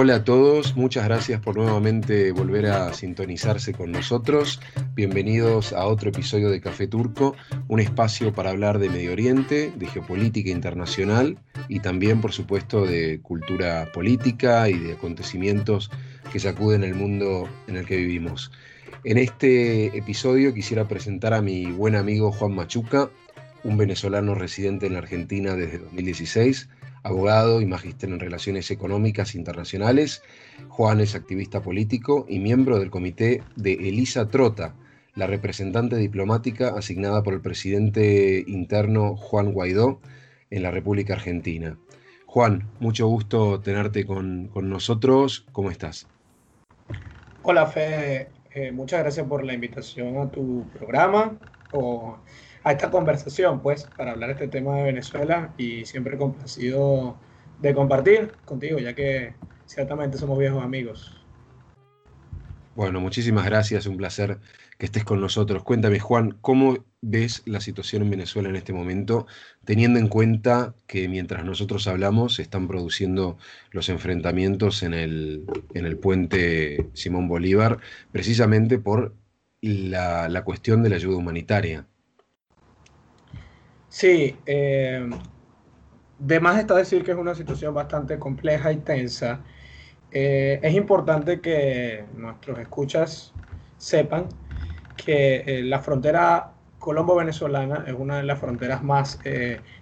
Hola a todos, muchas gracias por nuevamente volver a sintonizarse con nosotros. Bienvenidos a otro episodio de Café Turco, un espacio para hablar de Medio Oriente, de geopolítica internacional y también, por supuesto, de cultura política y de acontecimientos que sacuden el mundo en el que vivimos. En este episodio quisiera presentar a mi buen amigo Juan Machuca, un venezolano residente en la Argentina desde 2016 abogado y magíster en Relaciones Económicas Internacionales. Juan es activista político y miembro del comité de Elisa Trota, la representante diplomática asignada por el presidente interno Juan Guaidó en la República Argentina. Juan, mucho gusto tenerte con, nosotros. ¿Cómo estás? Hola, Fe. Eh, muchas gracias por la invitación a tu programa a esta conversación, pues, para hablar este tema de Venezuela y siempre complacido de compartir contigo, ya que ciertamente somos viejos amigos. Bueno, muchísimas gracias, un placer que estés con nosotros. Cuéntame, Juan, ¿cómo ves la situación en Venezuela en este momento, teniendo en cuenta que mientras nosotros hablamos se están produciendo los enfrentamientos en el, en el puente Simón Bolívar, precisamente por la, la cuestión de la ayuda humanitaria? Sí, eh, de más está decir que es una situación bastante compleja y tensa. Eh, es importante que nuestros escuchas sepan que eh, la frontera colombo-venezolana es una de las fronteras más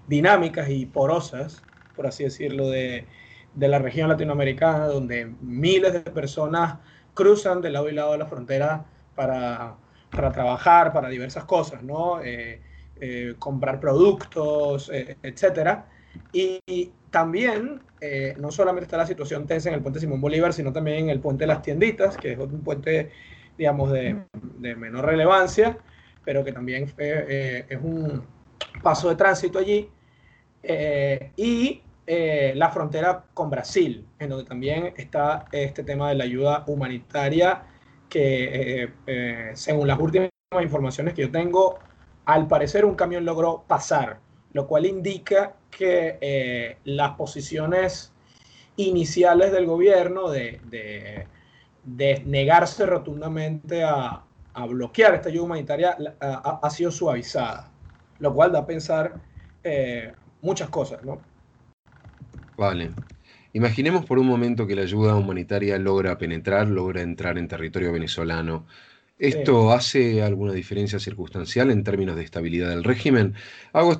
dinámicas y porosas, por así decirlo, de, la región latinoamericana, donde miles de personas cruzan de lado y lado de la frontera para, trabajar, para diversas cosas, ¿no? Eh, comprar productos, eh, etcétera. Y, también, eh, no solamente está la situación tensa en el puente Simón Bolívar, sino también en el puente de las tienditas, que es un puente, digamos, de, menor relevancia, pero que también es un paso de tránsito allí. y la frontera con Brasil, en donde también está este tema de la ayuda humanitaria, que según las últimas informaciones que yo tengo, al parecer un camión logró pasar, lo cual indica que eh, las posiciones iniciales del gobierno de, negarse rotundamente a, bloquear esta ayuda humanitaria ha, sido suavizada, lo cual da a pensar eh, muchas cosas, ¿no? Vale. Imaginemos por un momento que la ayuda humanitaria logra penetrar, logra entrar en territorio venezolano. ¿Esto hace alguna diferencia circunstancial en términos de estabilidad del régimen?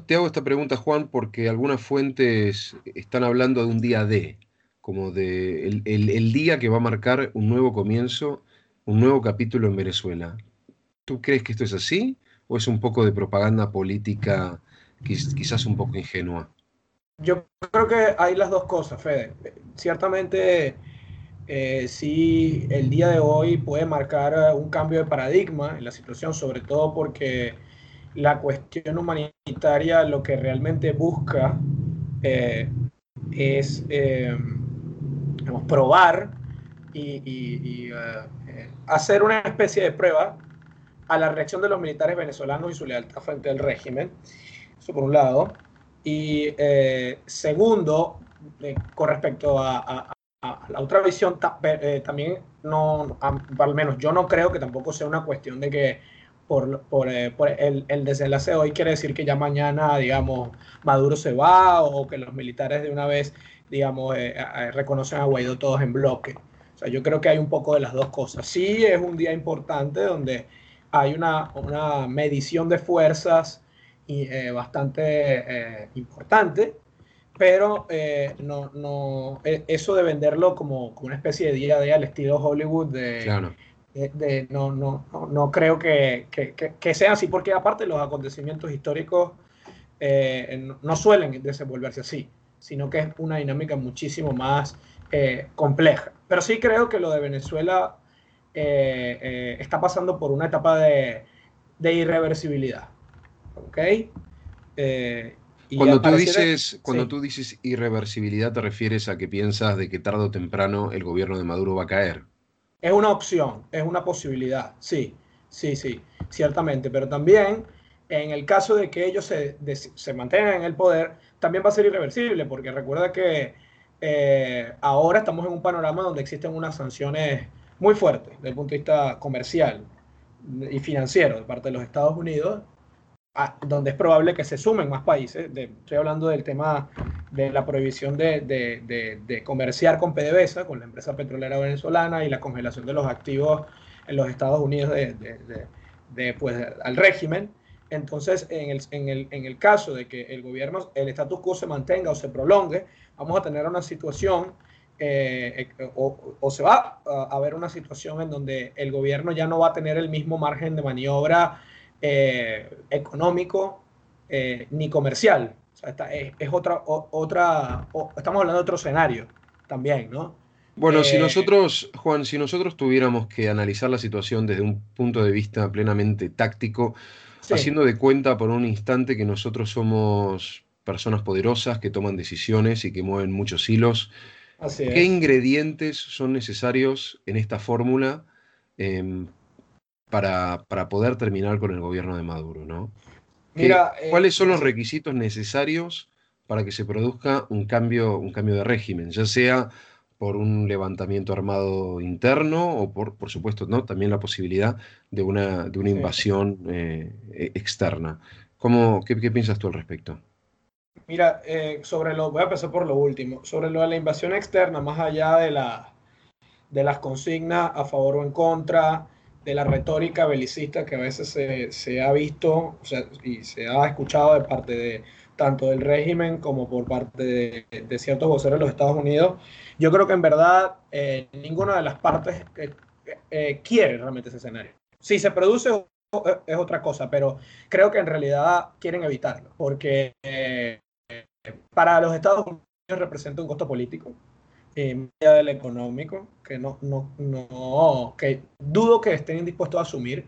te hago esta pregunta, Juan, porque algunas fuentes están hablando de un día D, como de el, día que va a marcar un nuevo comienzo, un nuevo capítulo en Venezuela. ¿Tú crees que esto es así o es un poco de propaganda política quizás un poco ingenua? Yo creo que hay las dos cosas, Fede. Ciertamente eh, si el día de hoy puede marcar eh, un cambio de paradigma en la situación, sobre todo porque la cuestión humanitaria lo que realmente busca eh, es probar y, hacer una especie de prueba a la reacción de los militares venezolanos y su lealtad frente al régimen. Eso por un lado. Y segundo, con respecto a, la otra visión eh, también no, al menos yo no creo que tampoco sea una cuestión de que por, por, eh, el, el, desenlace de hoy quiere decir que ya mañana, digamos, Maduro se va o que los militares de una vez, digamos, eh, reconocen a Guaidó todos en bloque. O sea, yo creo que hay un poco de las dos cosas. Sí es un día importante donde hay una, una medición de fuerzas y, bastante importante pero eh, no, no, e, eso de venderlo como, como, una especie de día a día al estilo Hollywood, de, de, no, no, no, creo que, que, que, sea así, porque aparte los acontecimientos históricos eh, no suelen desenvolverse así, sino que es una dinámica muchísimo más eh, compleja. Pero sí creo que lo de Venezuela está pasando por una etapa de, de irreversibilidad. ¿Ok? Cuando tú, dices, cuando tú dices irreversibilidad, te refieres a que piensas de que tarde o temprano el gobierno de Maduro va a caer. Es una opción, es una posibilidad, sí, sí, sí, ciertamente, pero también en el caso de que ellos se, se mantengan en el poder, también va a ser irreversible, porque recuerda que eh, ahora estamos en un panorama donde existen unas sanciones muy fuertes desde el punto de vista comercial y financiero de parte de los Estados Unidos, donde es probable que se sumen más países. estoy hablando del tema de la prohibición de, de, de, comerciar con PDVSA, con la empresa petrolera venezolana, y la congelación de los activos en los Estados Unidos de, pues, al régimen. Entonces, en el, en, el, en el caso de que el gobierno, el status quo se mantenga o se prolongue, vamos a tener una situación eh, eh, o, se va a, ver una situación en donde el gobierno ya no va a tener el mismo margen de maniobra eh, económico ni comercial. O sea, es, otra, otra estamos hablando de otro escenario también, ¿no? Bueno, si nosotros, Juan, si nosotros tuviéramos que analizar la situación desde un punto de vista plenamente táctico, haciendo de cuenta por un instante que nosotros somos personas poderosas que toman decisiones y que mueven muchos hilos, ¿Qué ingredientes son necesarios en esta fórmula em, para, poder terminar con el gobierno de Maduro? ¿no? Mira, eh, ¿Cuáles son los requisitos necesarios para que se produzca un cambio, un cambio de régimen, ya sea por un levantamiento armado interno o por, por supuesto, ¿no? también la posibilidad de una, de una invasión eh, e, externa? ¿Cómo, qué, ¿Qué piensas tú al respecto? Mira, eh, sobre lo, voy a empezar por lo último, sobre lo de la invasión externa, más allá de, la, de las consignas a favor o en contra, de la retórica belicista que a veces se, ha visto y se ha escuchado de parte de tanto del régimen como por parte de, ciertos voceros de los Estados Unidos, yo creo que en verdad eh, ninguna de las partes eh, quiere realmente ese escenario. Si se produce es otra cosa, pero creo que en realidad quieren evitarlo, porque para los Estados Unidos representa un costo político, eh, del económico, que no, no, no, que dudo que estén dispuestos a asumir.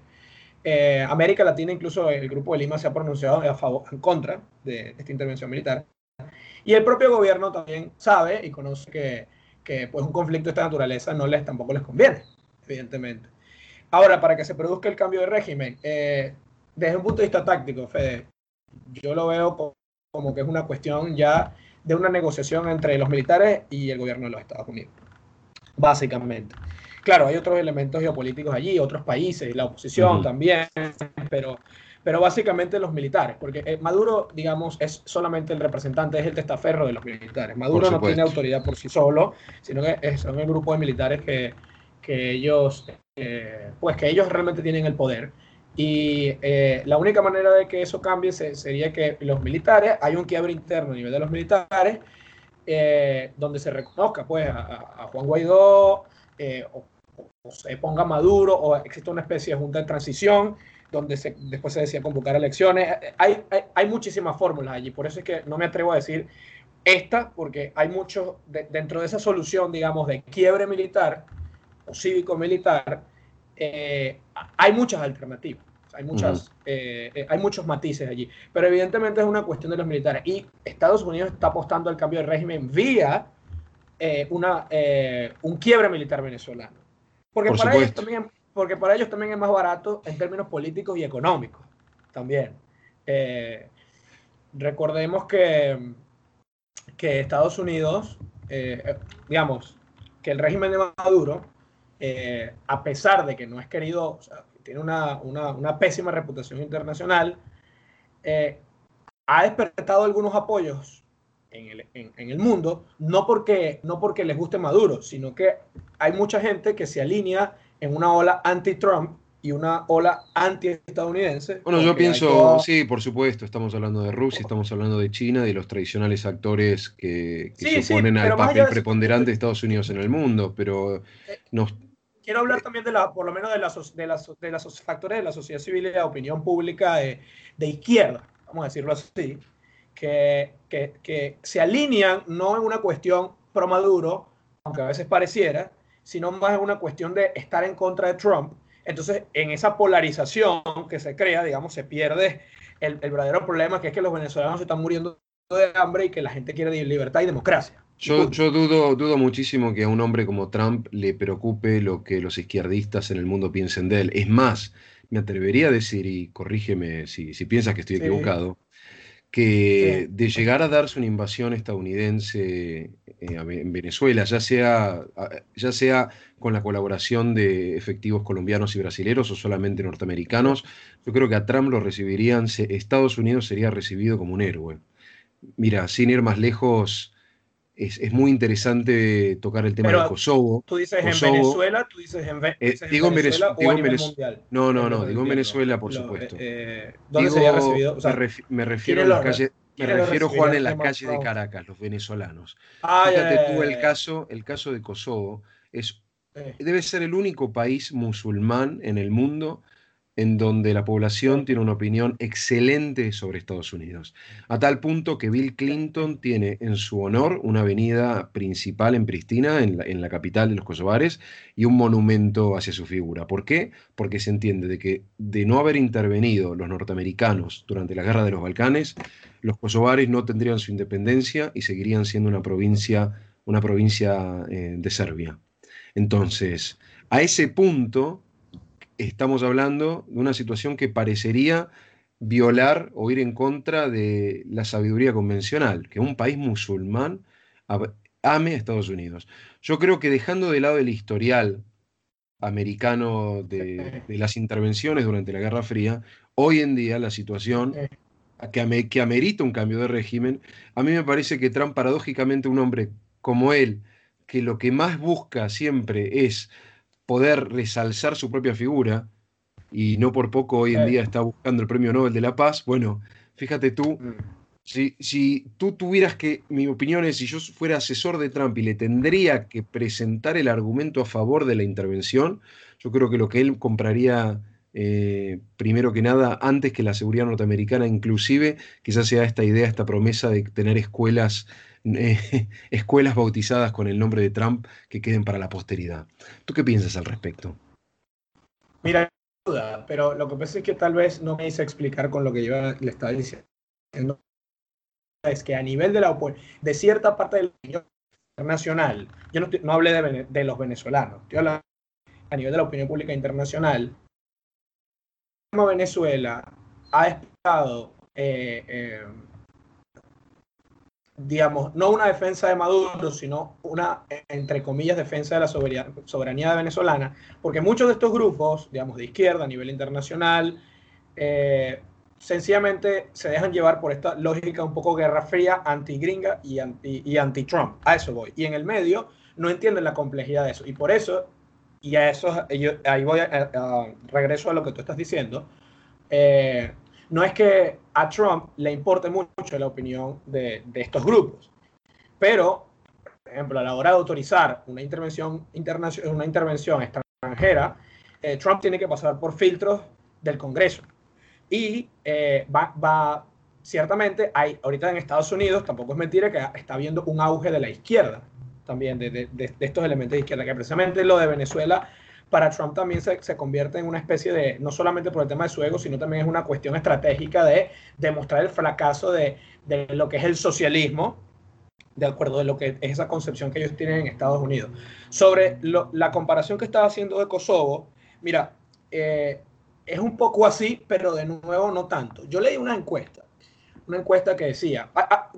Eh, América Latina, incluso el Grupo de Lima se ha pronunciado a favor, en contra de, esta intervención militar. Y el propio gobierno también sabe y conoce que, que pues, un conflicto de esta naturaleza no les, tampoco les conviene, evidentemente. Ahora, para que se produzca el cambio de régimen, eh, desde un punto de vista táctico, Fede, yo lo veo como que es una cuestión ya de una negociación entre los militares y el gobierno de los Estados Unidos, básicamente. Claro, hay otros elementos geopolíticos allí, otros países, la oposición también, pero, pero básicamente los militares, porque eh, Maduro, digamos, es solamente el representante, es el testaferro de los militares. Maduro no tiene autoridad por sí solo, sino que son el grupo de militares que, que ellos, eh, pues que ellos realmente tienen el poder y eh, la única manera de que eso cambie sería que los militares, hay un quiebre interno a nivel de los militares, eh, donde se reconozca pues a, Juan Guaidó, eh, o, se ponga Maduro, o existe una especie de junta de transición, donde después se decía convocar elecciones. Hay, hay, muchísimas fórmulas allí, por eso es que no me atrevo a decir esta, porque hay mucho, dentro de esa solución, digamos, de quiebre militar o cívico-militar, hay muchas alternativas. Hay, muchas, eh, eh, hay muchos matices allí. Pero evidentemente es una cuestión de los militares. Y Estados Unidos está apostando al cambio de régimen vía eh, una, un quiebre militar venezolano. Porque para, ellos también, porque para ellos también es más barato en términos políticos y económicos. También. recordemos que, que Estados Unidos, digamos, que el régimen de Maduro, a pesar de que no es querido, tiene una, pésima reputación internacional, eh, ha despertado algunos apoyos en el, mundo, no porque, no porque les guste Maduro, sino que hay mucha gente que se alinea en una ola anti-Trump y una ola anti-estadounidense. Bueno, yo pienso, sí, por supuesto, estamos hablando de Rusia, estamos hablando de China, de los tradicionales actores que, se oponen al papel preponderante de Estados Unidos en el mundo, pero eh, nos, quiero hablar también de la, por lo menos de, las de, las de los factores de la sociedad civil y de la opinión pública de, de izquierda, vamos a decirlo así, que, que, que, se alinean no en una cuestión pro Maduro, aunque a veces pareciera, sino más en una cuestión de estar en contra de Trump. Entonces, en esa polarización que se crea, digamos, se pierde el, el verdadero problema, que es que los venezolanos se están muriendo de hambre y que la gente quiere libertad y democracia. Yo, dudo, dudo muchísimo que a un hombre como Trump le preocupe lo que los izquierdistas en el mundo piensen de él. Es más, me atrevería a decir, y corrígeme si, piensas que estoy equivocado, que de llegar a darse una invasión estadounidense en Venezuela, ya sea, ya sea con la colaboración de efectivos colombianos y brasileños o solamente norteamericanos, yo creo que a Trump lo recibirían, Estados Unidos sería recibido como un héroe. Mira, sin ir más lejos, es, muy interesante tocar el tema de Kosovo. Tú dices en Venezuela, tú dices en, eh, digo en Venezuela, o a nivel mundial. No, no, no, digo en Venezuela, por supuesto. Eh, ¿Dónde sería recibido? me, refiero a las calles. Me refiero, Juan, en la calle de Caracas, los venezolanos. Ah, Fíjate tú, el caso, el caso de Kosovo es, debe ser el único país musulmán en el mundo en donde la población tiene una opinión excelente sobre Estados Unidos, a tal punto que Bill Clinton tiene en su honor una avenida principal en Pristina, en la, capital de los kosovares, y un monumento hacia su figura. ¿Por qué? Porque se entiende de que de no haber intervenido los norteamericanos durante la guerra de los Balcanes, los kosovares no tendrían su independencia y seguirían siendo una provincia, una provincia eh, de Serbia. Entonces, a ese punto, estamos hablando de una situación que parecería violar o ir en contra de la sabiduría convencional, que un país musulmán ame a Estados Unidos. Yo creo que dejando de lado el historial americano de, las intervenciones durante la Guerra Fría, hoy en día la situación que, que amerita un cambio de régimen, a mí me parece que Trump, paradójicamente, un hombre como él, que lo que más busca siempre es poder resalzar su propia figura, y no por poco hoy en día está buscando el Premio Nobel de la Paz, bueno, fíjate tú, mm. si, si tú tuvieras que, mi opinión es, si yo fuera asesor de Trump y le tendría que presentar el argumento a favor de la intervención, yo creo que lo que él compraría eh, primero que nada, antes que la seguridad norteamericana, inclusive, quizás sea esta idea, esta promesa de tener escuelas escuelas bautizadas con el nombre de Trump que queden para la posteridad. ¿Tú qué piensas al respecto? Mira, pero lo que pasa es que tal vez no me hice explicar con lo que yo le estaba diciendo. Es que a nivel de, la, de cierta parte de la opinión internacional, yo no, no hablé de, los venezolanos, estoy hablando a nivel de la opinión pública internacional, Venezuela ha estado eh, eh, digamos, no una defensa de Maduro, sino una, entre comillas, defensa de la soberanía, venezolana, porque muchos de estos grupos, digamos, de izquierda a nivel internacional, eh, sencillamente se dejan llevar por esta lógica un poco guerra fría, anti-gringa y anti-Trump. a eso voy. Y en el medio no entienden la complejidad de eso. Y por eso, y a eso, ahí voy regreso a lo que tú estás diciendo, eh, no es que a Trump le importe mucho la opinión de, estos grupos, pero, por ejemplo, a la hora de autorizar una intervención, internacional, una intervención extranjera, eh, Trump tiene que pasar por filtros del Congreso. Y eh, va, ciertamente, hay, ahorita en Estados Unidos, tampoco es mentira que está habiendo un auge de la izquierda, también de, de estos elementos de izquierda, que precisamente lo de Venezuela para Trump también se, se, convierte en una especie de, no solamente por el tema de su ego, sino también es una cuestión estratégica de demostrar el fracaso de, de lo que es el socialismo, de acuerdo de lo que es esa concepción que ellos tienen en Estados Unidos. Sobre la comparación que estaba haciendo de Kosovo, mira, eh, es un poco así, pero de nuevo no tanto. Yo leí una encuesta una encuesta que decía, ah, ah,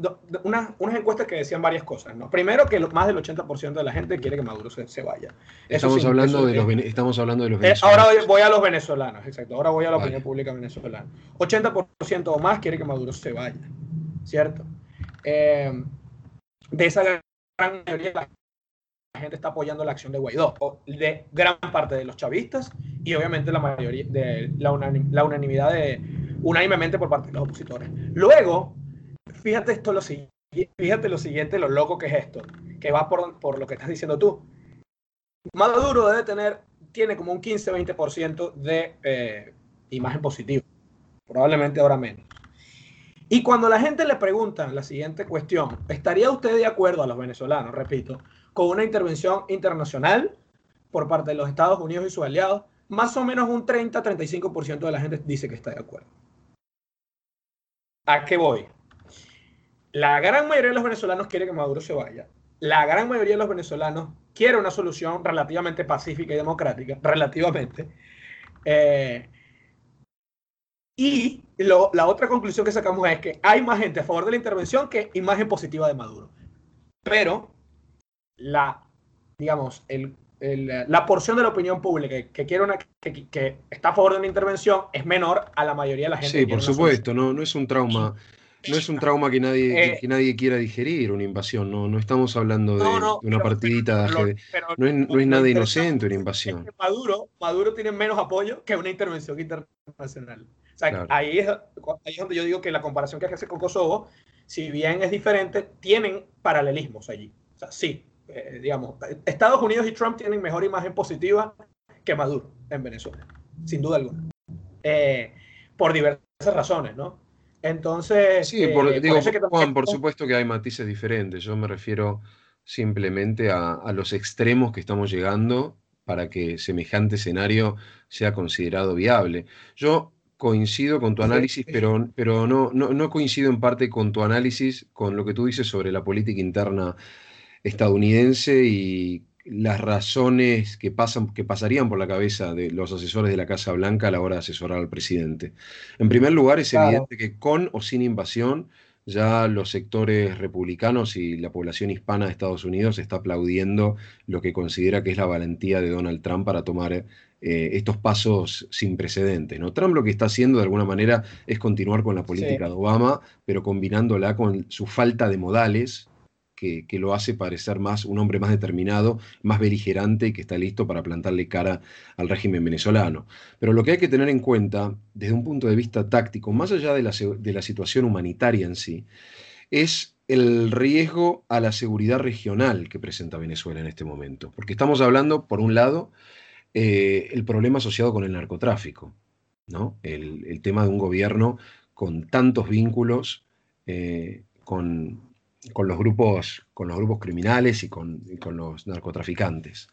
una, unas encuestas que decían varias cosas. ¿no? Primero, que más del 80% de la gente quiere que Maduro se, vaya. Estamos, hablando de los, estamos hablando de los venezolanos. ahora voy a los venezolanos, exacto. Ahora voy a la opinión pública venezolana. 80% o más quiere que Maduro se vaya, ¿cierto? Eh, de esa gran mayoría la gente está apoyando la acción de Guaidó, de gran parte de los chavistas y obviamente la mayoría de la, la unanimidad de unánimemente por parte de los opositores. Luego, fíjate esto lo siguiente, fíjate lo siguiente, lo loco que es esto, que va por, lo que estás diciendo tú. Maduro debe tener, tiene como un 15-20% de eh, imagen positiva, probablemente ahora menos. Y cuando la gente le pregunta la siguiente cuestión, ¿estaría usted de acuerdo a los venezolanos, repito, con una intervención internacional por parte de los Estados Unidos y sus aliados? Más o menos un 30-35% de la gente dice que está de acuerdo. ¿A qué voy? La gran mayoría de los venezolanos quiere que Maduro se vaya. La gran mayoría de los venezolanos quiere una solución relativamente pacífica y democrática, relativamente. Eh, y la otra conclusión que sacamos es que hay más gente a favor de la intervención que imagen positiva de Maduro. Pero la, digamos, el, la porción de la opinión pública que, quiere una, que, que, está a favor de una intervención es menor a la mayoría de la gente. Sí, por supuesto, no, no es un trauma. No es un trauma que nadie, que, eh, nadie quiera digerir, una invasión. No, no estamos hablando de, una partidita de no, es, no es nada inocente una invasión. Maduro, Maduro tiene menos apoyo que una intervención internacional. O sea, ahí, es, ahí es donde yo digo que la comparación que hace con Kosovo, si bien es diferente, tienen paralelismos allí. O sea, sí, eh, digamos, Estados Unidos y Trump tienen mejor imagen positiva que Maduro en Venezuela, sin duda alguna. Eh, por diversas razones, ¿no? Entonces, sí, por, eh, digo, Juan, por supuesto que hay matices diferentes. Yo me refiero simplemente a, los extremos que estamos llegando para que semejante escenario sea considerado viable. Yo coincido con tu análisis, pero, pero no, no, no, coincido en parte con tu análisis, con lo que tú dices sobre la política interna estadounidense y las razones que, pasan, que pasarían por la cabeza de los asesores de la Casa Blanca a la hora de asesorar al presidente. En primer lugar, es evidente que con o sin invasión, ya los sectores republicanos y la población hispana de Estados Unidos está aplaudiendo lo que considera que es la valentía de Donald Trump para tomar eh, estos pasos sin precedentes. ¿no? Trump lo que está haciendo de alguna manera es continuar con la política de Obama, pero combinándola con su falta de modales que, lo hace parecer más un hombre más determinado, más beligerante y que está listo para plantarle cara al régimen venezolano. Pero lo que hay que tener en cuenta, desde un punto de vista táctico, más allá de la, situación humanitaria en sí, es el riesgo a la seguridad regional que presenta Venezuela en este momento. Porque estamos hablando, por un lado, eh, el problema asociado con el narcotráfico, ¿no? el, tema de un gobierno con tantos vínculos eh, con, con los grupos, con los grupos criminales y con, los narcotraficantes.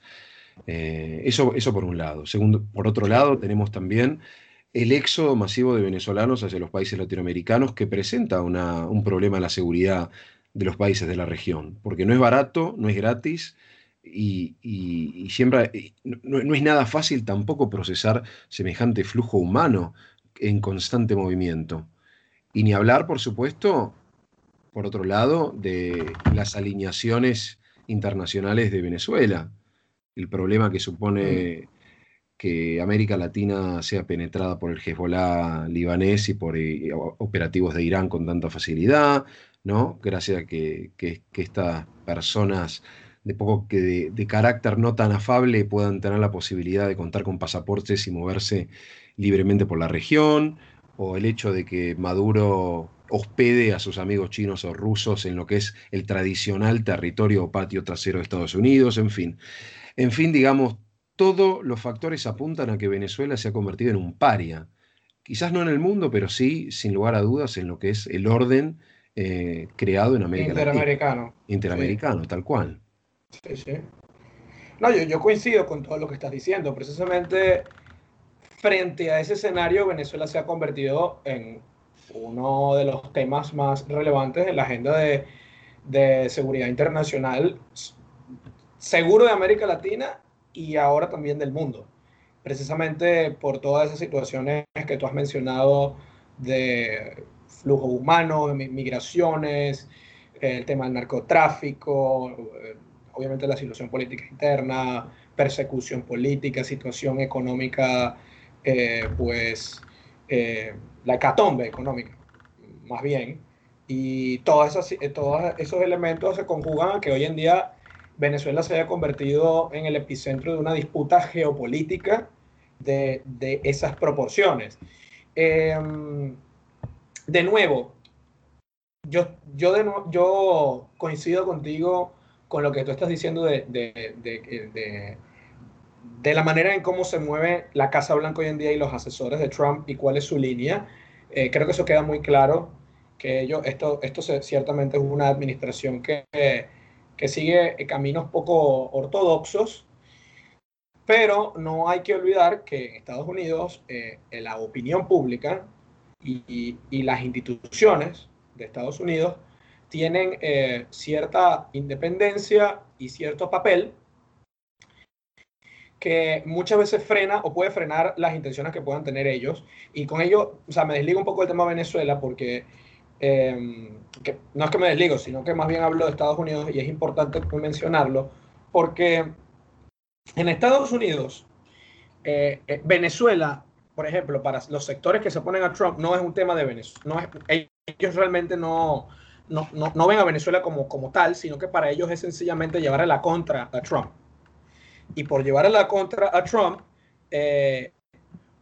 Eh, eso, eso por un lado. Segundo, por otro lado, tenemos también el éxodo masivo de venezolanos hacia los países latinoamericanos que presenta un problema en la seguridad de los países de la región, porque no es barato, no es gratis y, siempre no, no, es nada fácil tampoco procesar semejante flujo humano en constante movimiento. Y ni hablar, por supuesto, por otro lado, de las alineaciones internacionales de Venezuela. El problema que supone que América Latina sea penetrada por el Hezbollah libanés y por eh, operativos de Irán con tanta facilidad, ¿no? Gracias a que, estas personas de poco que de, de, carácter no tan afable puedan tener la posibilidad de contar con pasaportes y moverse libremente por la región, o el hecho de que Maduro hospede a sus amigos chinos o rusos en lo que es el tradicional territorio o patio trasero de Estados Unidos, en fin. En fin, digamos, todos los factores apuntan a que Venezuela se ha convertido en un paria. Quizás no en el mundo, pero sí, sin lugar a dudas, en lo que es el orden eh, creado en América Interamericano. Interamericano, tal cual. Sí, sí. No, yo, yo coincido con todo lo que estás diciendo. Precisamente frente a ese escenario, Venezuela se ha convertido en uno de los temas más relevantes en la agenda de, de seguridad internacional, seguro de América Latina y ahora también del mundo. Precisamente por todas esas situaciones que tú has mencionado de flujo humano, migraciones, el tema del narcotráfico, obviamente la situación política interna, persecución política, situación económica, eh, pues eh, la hecatombe económica, más bien. Y todas esas, eh, todos esos elementos se conjugan a que hoy en día Venezuela se haya convertido en el epicentro de una disputa geopolítica de, de esas proporciones. Em, de nuevo, yo, yo, yo coincido contigo con lo que tú estás diciendo de, de la manera en cómo se mueve la Casa Blanca hoy en día y los asesores de Trump y cuál es su línea. Eh, creo que eso queda muy claro, que ellos, esto, esto ciertamente es una administración que, que sigue caminos poco ortodoxos, pero no hay que olvidar que en Estados Unidos eh, la opinión pública y, y, las instituciones de Estados Unidos tienen eh, cierta independencia y cierto papel que muchas veces frena o puede frenar las intenciones que puedan tener ellos. Y con ello, o sea, me desligo un poco del tema de Venezuela porque em, que no es que me desligo, sino que más bien hablo de Estados Unidos y es importante mencionarlo, porque en Estados Unidos, eh, eh, Venezuela, por ejemplo, para los sectores que se oponen a Trump, no es un tema de Venezuela. No es, ellos realmente no, no, no, ven a Venezuela como, como tal, sino que para ellos es sencillamente llevar a la contra a Trump. Y por llevar a la contra a Trump, eh,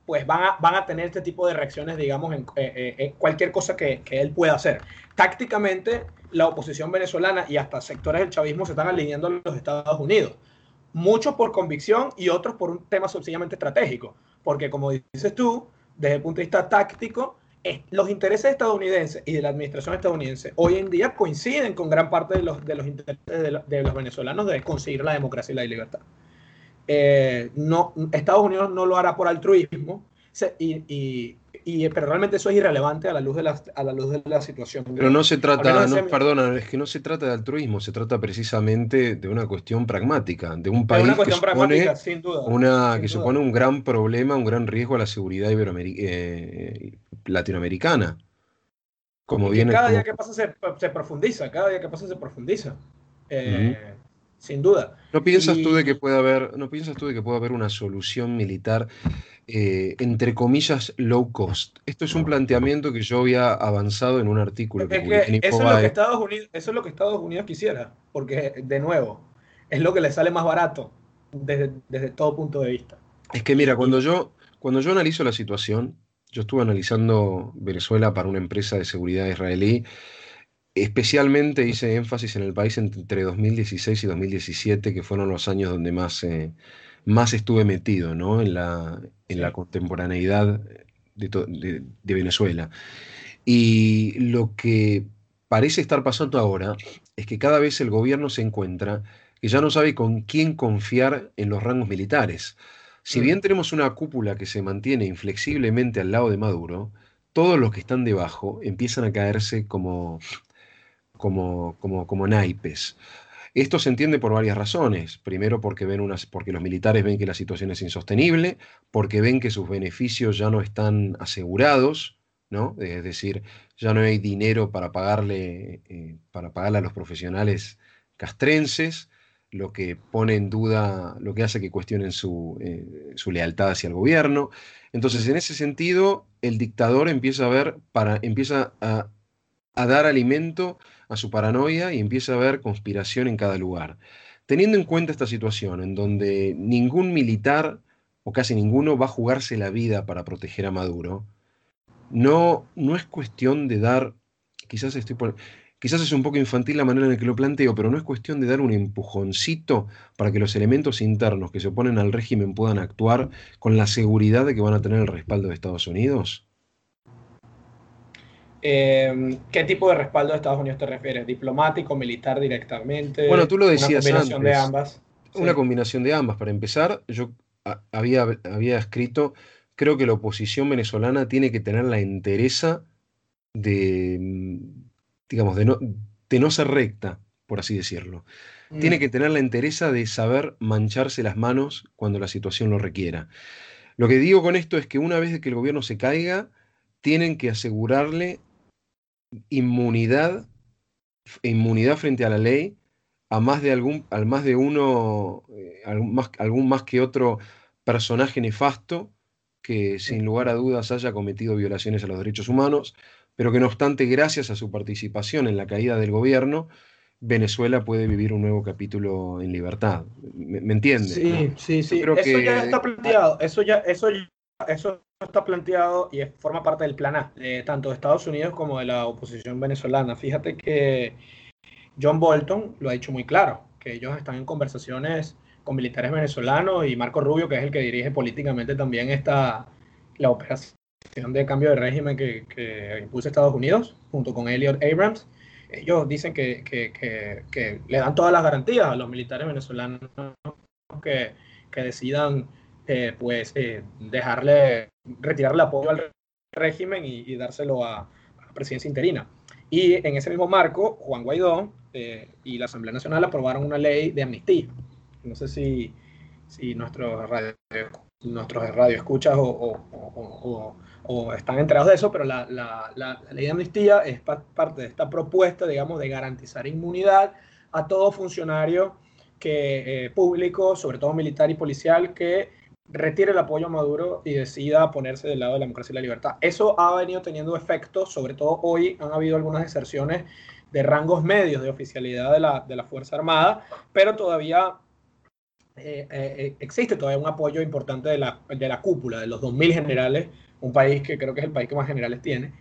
pues van a, van a tener este tipo de reacciones, digamos, en, en cualquier cosa que, que, él pueda hacer. Tácticamente, la oposición venezolana y hasta sectores del chavismo se están alineando a los Estados Unidos muchos por convicción y otros por un tema sencillamente estratégico. Porque como dices tú, desde el punto de vista táctico, los intereses estadounidenses y de la administración estadounidense hoy en día coinciden con gran parte de los, de los intereses de, los venezolanos de conseguir la democracia y la libertad. Eh, no, Estados Unidos no lo hará por altruismo y, y, pero realmente eso es irrelevante a la luz de la, a la, luz de la situación. Pero no se trata, no, perdona, es que no se trata de altruismo, se trata precisamente de una cuestión pragmática, de un país que, supone, sin duda, una, que supone un gran problema, un gran riesgo a la seguridad eh, latinoamericana. Como viene, cada día que pasa se, se, profundiza, cada día que pasa se profundiza. Eh, sin duda. ¿No piensas tú de que puede haber, no piensas tú de que puede haber una solución militar eh, entre comillas, low cost. Esto es un planteamiento que yo había avanzado en un artículo. Que, eso, es lo que Estados Unidos, eso es lo que Estados Unidos quisiera, porque de nuevo, es lo que le sale más barato desde, desde todo punto de vista. Es que mira, cuando yo, cuando yo analizo la situación, yo estuve analizando Venezuela para una empresa de seguridad israelí, especialmente hice énfasis en el país entre 2016 y 2017, que fueron los años donde más... Eh, más estuve metido ¿no? en, la, en la contemporaneidad de, Venezuela. Y lo que parece estar pasando ahora es que cada vez el gobierno se encuentra que ya no sabe con quién confiar en los rangos militares. Si bien tenemos una cúpula que se mantiene inflexiblemente al lado de Maduro, todos los que están debajo empiezan a caerse como, como, como, como naipes. Esto se entiende por varias razones. Primero, porque, ven unas, porque los militares ven que la situación es insostenible, porque ven que sus beneficios ya no están asegurados, ¿no? Es decir, ya no hay dinero para pagarle, eh, para pagarle a los profesionales castrenses, lo que pone en duda, lo que hace que cuestionen su, eh, su lealtad hacia el gobierno. Entonces, en ese sentido, el dictador empieza a ver, para, empieza a, a dar alimento a su paranoia y empieza a haber conspiración en cada lugar. Teniendo en cuenta esta situación en donde ningún militar o casi ninguno va a jugarse la vida para proteger a Maduro, no, no es cuestión de dar, quizás, estoy quizás es un poco infantil la manera en la que lo planteo, pero no es cuestión de dar un empujoncito para que los elementos internos que se oponen al régimen puedan actuar con la seguridad de que van a tener el respaldo de Estados Unidos. Em, ¿Qué tipo de respaldo de Estados Unidos te refieres? ¿Diplomático, militar directamente? Bueno, tú lo decías Una combinación de ambas. Una combinación de ambas. Para empezar, yo había, había escrito, creo que la oposición venezolana tiene que tener la entereza de, mm, digamos, de no, de no ser recta, por así decirlo. Tiene mm. que tener la entereza de saber mancharse las manos cuando la situación lo requiera. Lo que digo con esto es que una vez que el gobierno se caiga, tienen que asegurarle inmunidad, inmunidad frente a la ley a más de algún, al más de uno, eh, algún, más, algún más que otro personaje nefasto que sin lugar a dudas haya cometido violaciones a los derechos humanos, pero que no obstante, gracias a su participación en la caída del gobierno, Venezuela puede vivir un nuevo capítulo en libertad. ¿Me, entiendes? Sí, sí, sí. eso ya está planteado. Eso ya, eso ya, eso está planteado y forma parte del plan A, tanto de Estados Unidos como de la oposición venezolana. Fíjate que John Bolton lo ha dicho muy claro, que ellos están en conversaciones con militares venezolanos y Marco Rubio, que es el que dirige políticamente también esta, la operación de cambio de régimen que, que impulsa Estados Unidos, junto con Elliot Abrams. Ellos dicen que, que, le dan todas las garantías a los militares venezolanos que, decidan eh, pues eh, dejarle, retirarle apoyo al régimen y, dárselo a, la presidencia interina. Y en ese mismo marco, Juan Guaidó eh, y la Asamblea Nacional aprobaron una ley de amnistía. No sé si, si nuestros nuestros radioescuchas o, o, o, están enterados de eso, pero la, la, la, ley de amnistía es parte de esta propuesta, digamos, de garantizar inmunidad a todo funcionario que, eh, público, sobre todo militar y policial, que retire el apoyo a Maduro y decida ponerse del lado de la democracia y la libertad. Eso ha venido teniendo efectos, sobre todo hoy han habido algunas deserciones de rangos medios de oficialidad de la, de la Fuerza Armada, pero todavía eh, eh, existe todavía un apoyo importante de la, de la cúpula, de los 2.000 generales, un país que creo que es el país que más generales tiene,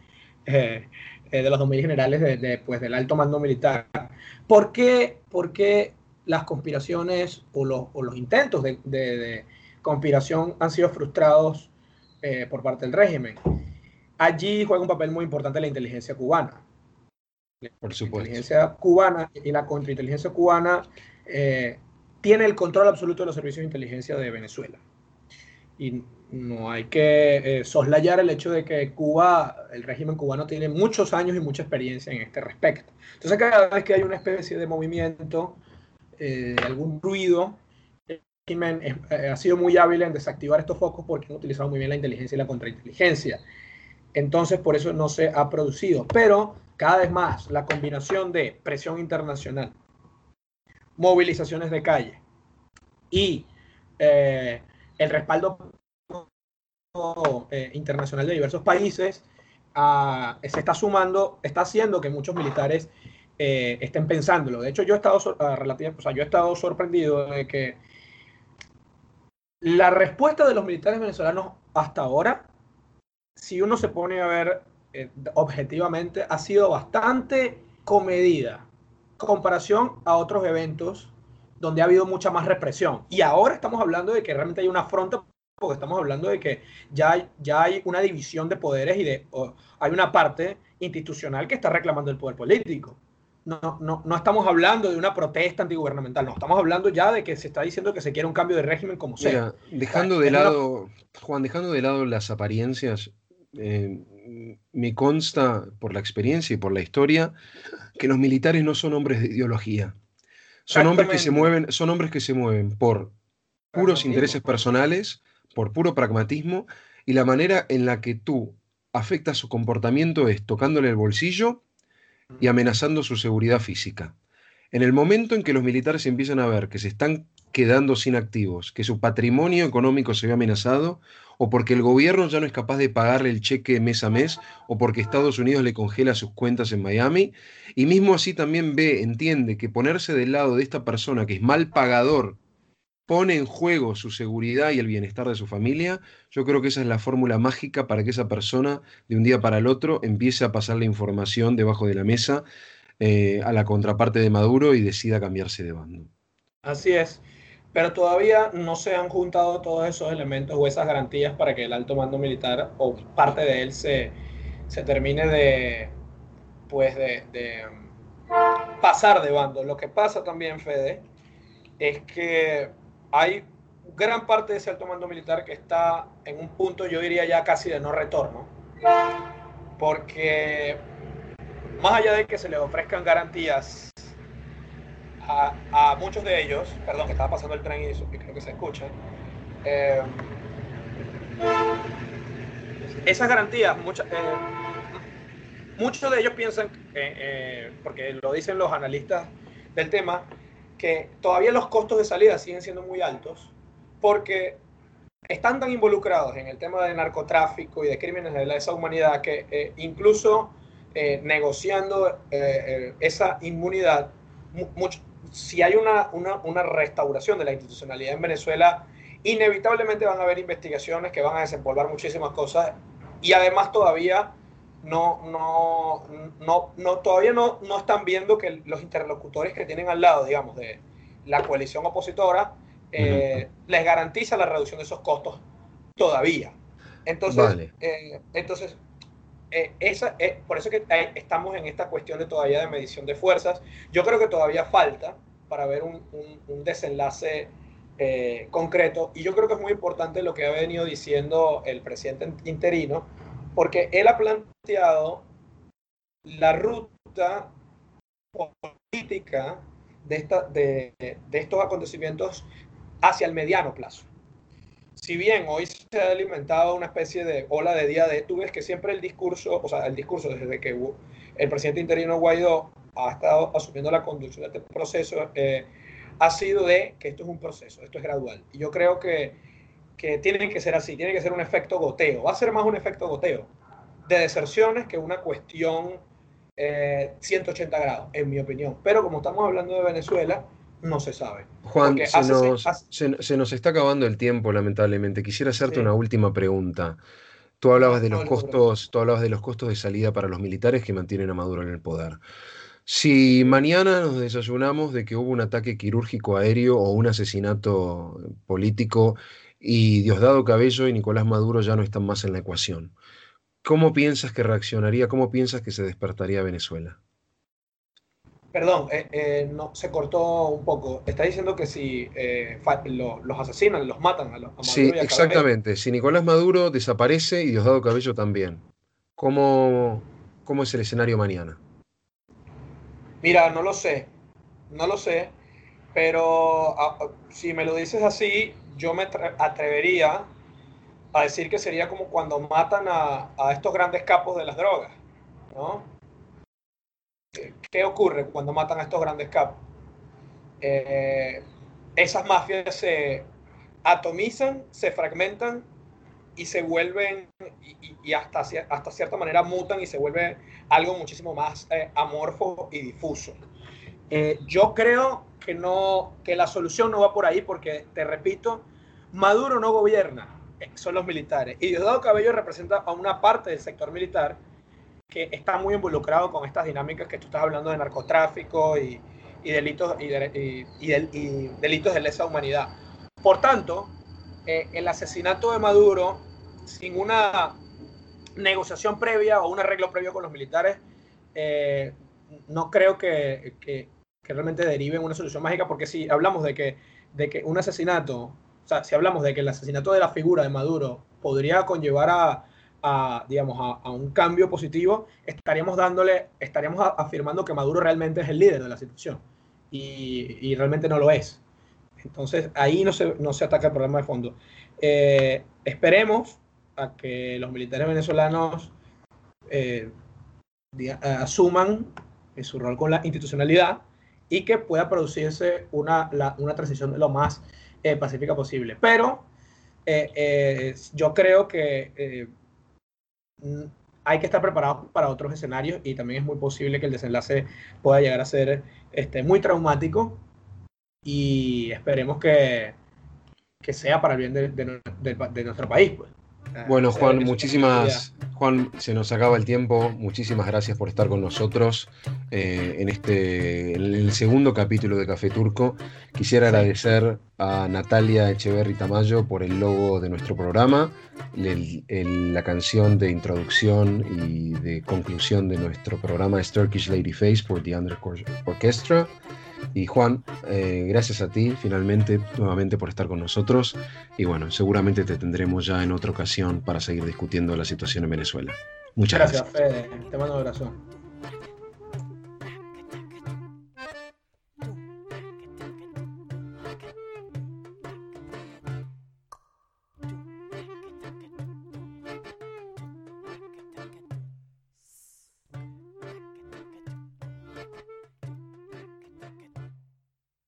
eh, de los 2.000 generales de, pues, del alto mando militar. ¿Por qué, por qué las conspiraciones o los, o los intentos de, de, conspiración han sido frustrados por parte del régimen? Allí juega un papel muy importante la inteligencia cubana. Por supuesto. La inteligencia cubana y la contrainteligencia cubana eh, tiene el control absoluto de los servicios de inteligencia de Venezuela. Y no hay que eh, soslayar el hecho de que Cuba, el régimen cubano, tiene muchos años y mucha experiencia en este respecto. Entonces, cada vez que hay una especie de movimiento, eh, algún ruido, eh, ha sido muy hábil en desactivar estos focos porque han utilizado muy bien la inteligencia y la contrainteligencia. Entonces, por eso no se ha producido. Pero cada vez más, la combinación de presión internacional, movilizaciones de calle y eh, el respaldo eh, internacional de diversos países ah, se está sumando, está haciendo que muchos militares eh, estén pensándolo. De hecho, yo he estado, ah, yo he estado sorprendido de que la respuesta de los militares venezolanos hasta ahora, si uno se pone a ver objetivamente, ha sido bastante comedida comparación a otros eventos donde ha habido mucha más represión. Y ahora estamos hablando de que realmente hay una afronta, porque estamos hablando de que ya hay, ya hay una división de poderes y de, hay una parte institucional que está reclamando el poder político. No, no, no estamos hablando de una protesta antigubernamental, no, estamos hablando ya de que se está diciendo que se quiere un cambio de régimen como sea. Dejando de lado, Juan, dejando de lado las apariencias, eh, me consta por la experiencia y por la historia que los militares no son hombres de ideología. Son hombres que se mueven, son hombres que se mueven por puros intereses personales, por puro pragmatismo, y la manera en la que tú afectas su comportamiento es tocándole el bolsillo y amenazando su seguridad física. En el momento en que los militares empiezan a ver que se están quedando sin activos, que su patrimonio económico se ve amenazado, o porque el gobierno ya no es capaz de pagarle el cheque mes a mes, o porque Estados Unidos le congela sus cuentas en Miami, y mismo así también ve, entiende que ponerse del lado de esta persona que es mal pagador pone en juego su seguridad y el bienestar de su familia, yo creo que esa es la fórmula mágica para que esa persona de un día para el otro empiece a pasar la información debajo de la mesa eh, a la contraparte de Maduro y decida cambiarse de bando. Así es pero todavía no se han juntado todos esos elementos o esas garantías para que el alto mando militar o parte de él se, se termine de, pues de, um, pasar de bando. Lo que pasa también, Fede, es que hay gran parte de ese alto mando militar que está en un punto, yo diría ya casi de no retorno, porque más allá de que se les ofrezcan garantías a, muchos de ellos, perdón, que estaba pasando el tren y eso, creo que se escucha, eh, esas garantías, muchas, eh, muchos de ellos piensan, eh, porque lo dicen los analistas del tema, que todavía los costos de salida siguen siendo muy altos porque están tan involucrados en el tema de narcotráfico y de crímenes de lesa humanidad que incluso negociando esa inmunidad, si hay una, una, restauración de la institucionalidad en Venezuela, inevitablemente van a haber investigaciones que van a desempolvar muchísimas cosas y además todavía no, no, no, no, todavía no, no están viendo que los interlocutores que tienen al lado, digamos, de la coalición opositora, eh, les garantiza la reducción de esos costos todavía. Entonces, eh, entonces eh, esa, por eso que estamos en esta cuestión de todavía de medición de fuerzas. Yo creo que todavía falta para ver un, un, desenlace concreto y yo creo que es muy importante lo que ha venido diciendo el presidente interino, porque él ha planteado la ruta política de, esta, de, de estos acontecimientos hacia el mediano plazo. si bien hoy se ha alimentado una especie de ola de día de, tú ves que siempre el discurso, o sea, el discurso desde que el presidente interino Guaidó ha estado asumiendo la conducción de este proceso, eh, ha sido de que esto es un proceso, esto es gradual. Y yo creo que, que tiene que ser así, tiene que ser un efecto goteo. Va a ser más un efecto goteo de deserciones que una cuestión 180 eh, grados, en mi opinión. Pero como estamos hablando de Venezuela, no se sabe. Juan, se nos, está acabando el tiempo, lamentablemente. Quisiera hacerte una última pregunta. Tú hablabas de los costos, tú hablabas de los costos de salida para los militares que mantienen a Maduro en el poder. Si mañana nos desayunamos de que hubo un ataque quirúrgico aéreo o un asesinato político y Diosdado Cabello y Nicolás Maduro ya no están más en la ecuación, ¿cómo piensas que reaccionaría, cómo piensas que se despertaría Venezuela? Perdón, eh, eh, no, se cortó un poco. Está diciendo que si eh, los asesinan, los matan a, los, Maduro Sí, exactamente. Si Nicolás Maduro desaparece y Diosdado Cabello también, ¿cómo, ¿cómo es el escenario mañana? Mira, no lo sé, no lo sé, pero ah, ah, si me lo dices así, yo me atrevería a decir que sería como cuando matan a, a estos grandes capos de las drogas, ¿no? ¿Qué ocurre cuando matan a estos grandes capos? Eh, esas mafias se atomizan, se fragmentan y se vuelven, y, hasta, hasta cierta manera mutan y se vuelve algo muchísimo más eh, amorfo y difuso. Eh, yo creo que, no, que la solución no va por ahí porque, te repito, Maduro no gobierna, son los militares. Y Diosdado Cabello representa a una parte del sector militar que está muy involucrado con estas dinámicas que tú estás hablando de narcotráfico y, delitos, y, delitos de lesa humanidad. Por tanto, eh, el asesinato de Maduro, sin una negociación previa o un arreglo previo con los militares, eh, no creo que, realmente derive en una solución mágica, porque si hablamos de que, de que un asesinato, o sea, si hablamos de que el asesinato de la figura de Maduro podría conllevar a, a, digamos, a, un cambio positivo, estaríamos dándole, estaríamos afirmando que Maduro realmente es el líder de la situación y, realmente no lo es. Entonces ahí no se, no se ataca el problema de fondo. Eh, esperemos a que los militares venezolanos eh, asuman su rol con la institucionalidad y que pueda producirse una, una transición lo más eh, pacífica posible. Pero yo creo que hay que estar preparados para otros escenarios y también es muy posible que el desenlace pueda llegar a ser este, muy traumático y esperemos que, que sea para el bien de, de nuestro país. Pues. Bueno, Juan, muchísimas. Juan, se nos acaba el tiempo. Muchísimas gracias por estar con nosotros eh, en este en el segundo capítulo de Café Turco. Quisiera agradecer a Natalia Echeverri Tamayo por el logo de nuestro programa, la canción de introducción y de conclusión de nuestro programa es Turkish Lady Face por The Under Orchestra. Y Juan, eh, gracias a ti finalmente, nuevamente por estar con nosotros. Y bueno, seguramente te tendremos ya en otra ocasión para seguir discutiendo la situación en Venezuela. Muchas gracias. Gracias, Fede. Te mando un abrazo.